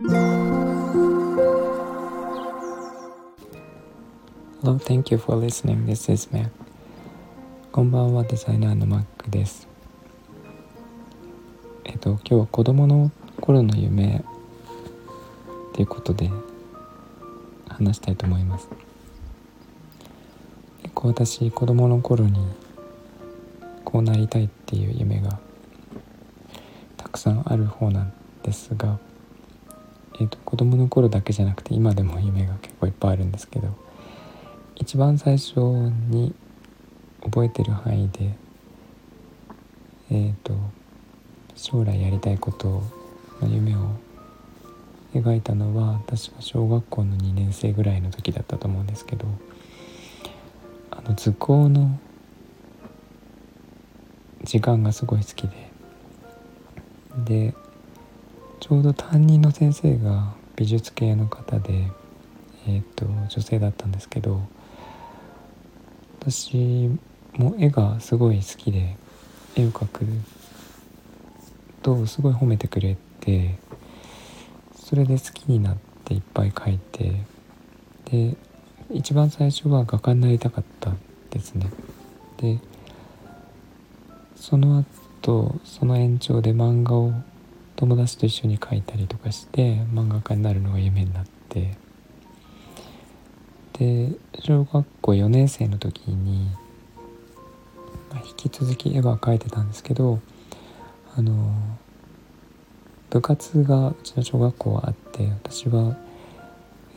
Hello, thank you for listening. This is Mac. こんばんは、デザイナーの Mac です。えっと、今日は子供の頃の夢ということで話したいと思います。結構私、子供の頃にこうなりたいっていう夢がたくさんある方なんですが、えーと、子供の頃だけじゃなくて今でも夢が結構いっぱいあるんですけど一番最初に覚えてる範囲でえっ、ー、と将来やりたいことの夢を描いたのは私は小学校の2年生ぐらいの時だったと思うんですけどあの図工の時間がすごい好きででちょうど担任の先生が美術系の方で、えーと、女性だったんですけど私も絵がすごい好きで絵を描くとすごい褒めてくれてそれで好きになっていっぱい描いてで一番最初は画家になりたかったですね。でその後その延長で漫画を友達と一緒に描いたりとかして漫画家になるのが夢になって。で小学校4年生の時に、まあ、引き続き絵は描いてたんですけどあの部活がうちの小学校はあって私は、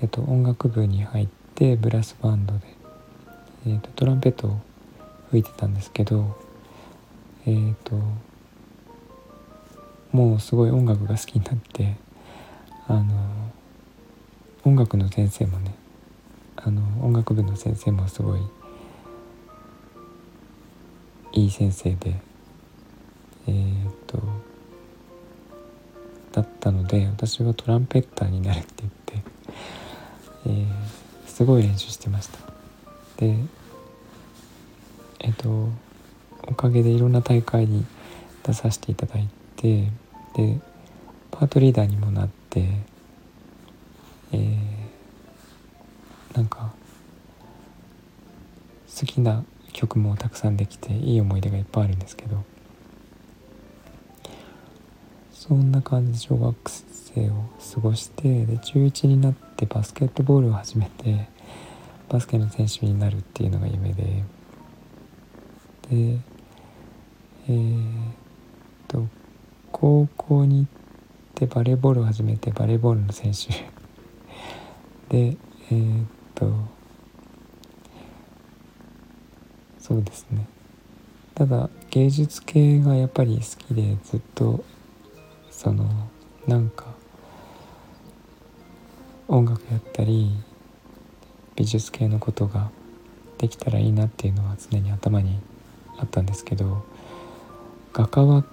えっと、音楽部に入ってブラスバンドで、えっと、トランペットを吹いてたんですけどえっ、ともうすごい音楽が好きになってあの音楽の先生もねあの音楽部の先生もすごいいい先生でえー、っとだったので私はトランペッターになるって言って、えー、すごい練習してました。でえっとおかげでいろんな大会に出させていただいてでパートリーダーにもなってえー、なんか好きな曲もたくさんできていい思い出がいっぱいあるんですけどそんな感じで小学生を過ごしてで中1になってバスケットボールを始めてバスケの選手になるっていうのが夢ででえー、っと高校に行ってバレーボールを始めてバレーボールの選手。でえー、っとそうですね。ただ芸術系がやっぱり好きでずっとそのなんか音楽やったり美術系のことができたらいいなっていうのは常に頭にあったんですけど画家は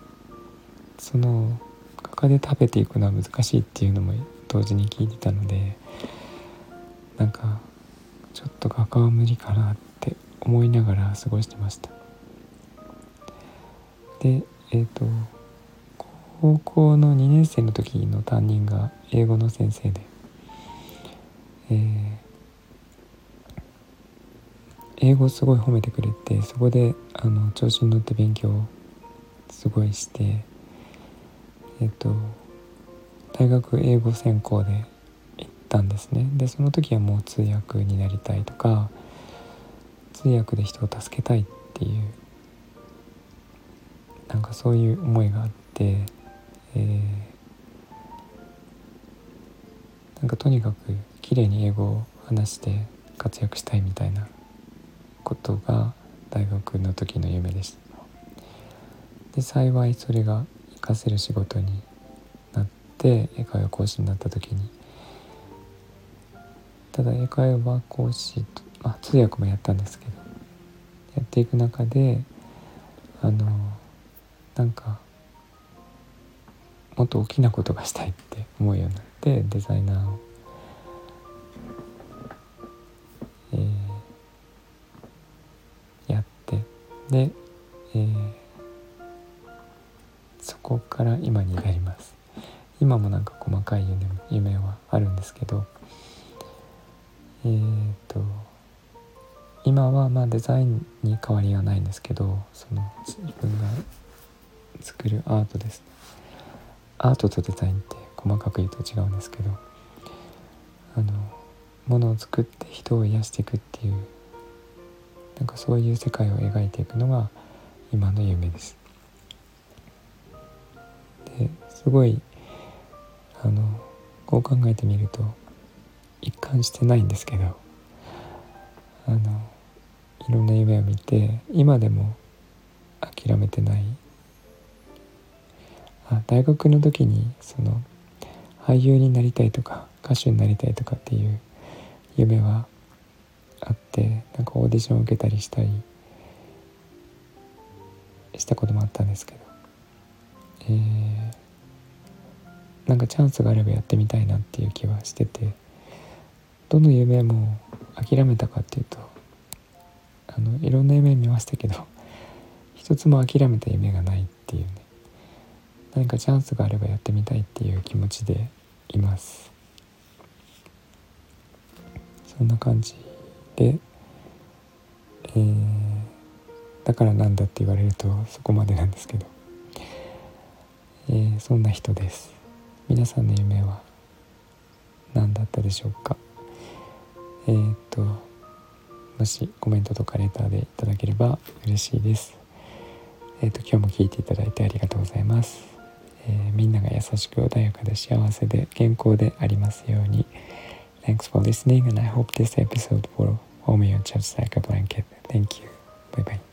その画家で食べていくのは難しいっていうのも同時に聞いてたのでなんかちょっと画家は無理かなって思いながら過ごしてました。でえっ、ー、と高校の2年生の時の担任が英語の先生で、えー、英語すごい褒めてくれてそこであの調子に乗って勉強すごいしてえっと大学英語専攻で行ったんですね。でその時はもう通訳になりたいとか通訳で人を助けたいっていうなんかそういう思いがあって、えー、なんかとにかく綺麗に英語を話して活躍したいみたいなことが大学の時の夢でした。で幸いそれが活かせる仕事になって英会話講師になった時に。ただ英会話講師と、まあ、通訳もやったんですけどやっていく中であのなんかもっと大きなことがしたいって思うようになってデザイナーを、えー、やってで、えー、から今になります今もなんか細かい夢夢はあるんですけどえー、っと今はまあデザインに変わりはないんですけどその自分が作るアートですアートとデザインって細かく言うと違うんですけどあのものを作って人を癒していくっていうなんかそういう世界を描いていくのが今の夢です。すごいあのこう考えてみると一貫してないんですけどあのいろんな夢を見て今でも諦めてない。あ大学の時にその俳優になりたいとか歌手になりたいとかっていう夢はあってなんかオーディションを受けたりしたりしたこともあったんですけど、えー、なんかチャンスがあればやってみたいなっていう気はしててどの夢も諦めたかっていうとあのいろんな夢見ましたけど 一つも諦めた夢がないっていうね。何かチャンスがあればやってみたいっていう気持ちでいます。そんな感じで、えー、だからなんだって言われるとそこまでなんですけど、えー、そんな人です。皆さんの夢は何だったでしょうか？えー、っともしコメントとかレターでいただければ嬉しいですえー、っと今日も聞いていただいてありがとうございますえー、みんなが優しく穏やかで幸せで健康でありますように Thanks for listening and I hope this episode will warm your just like a blanket. Thank you. Bye bye.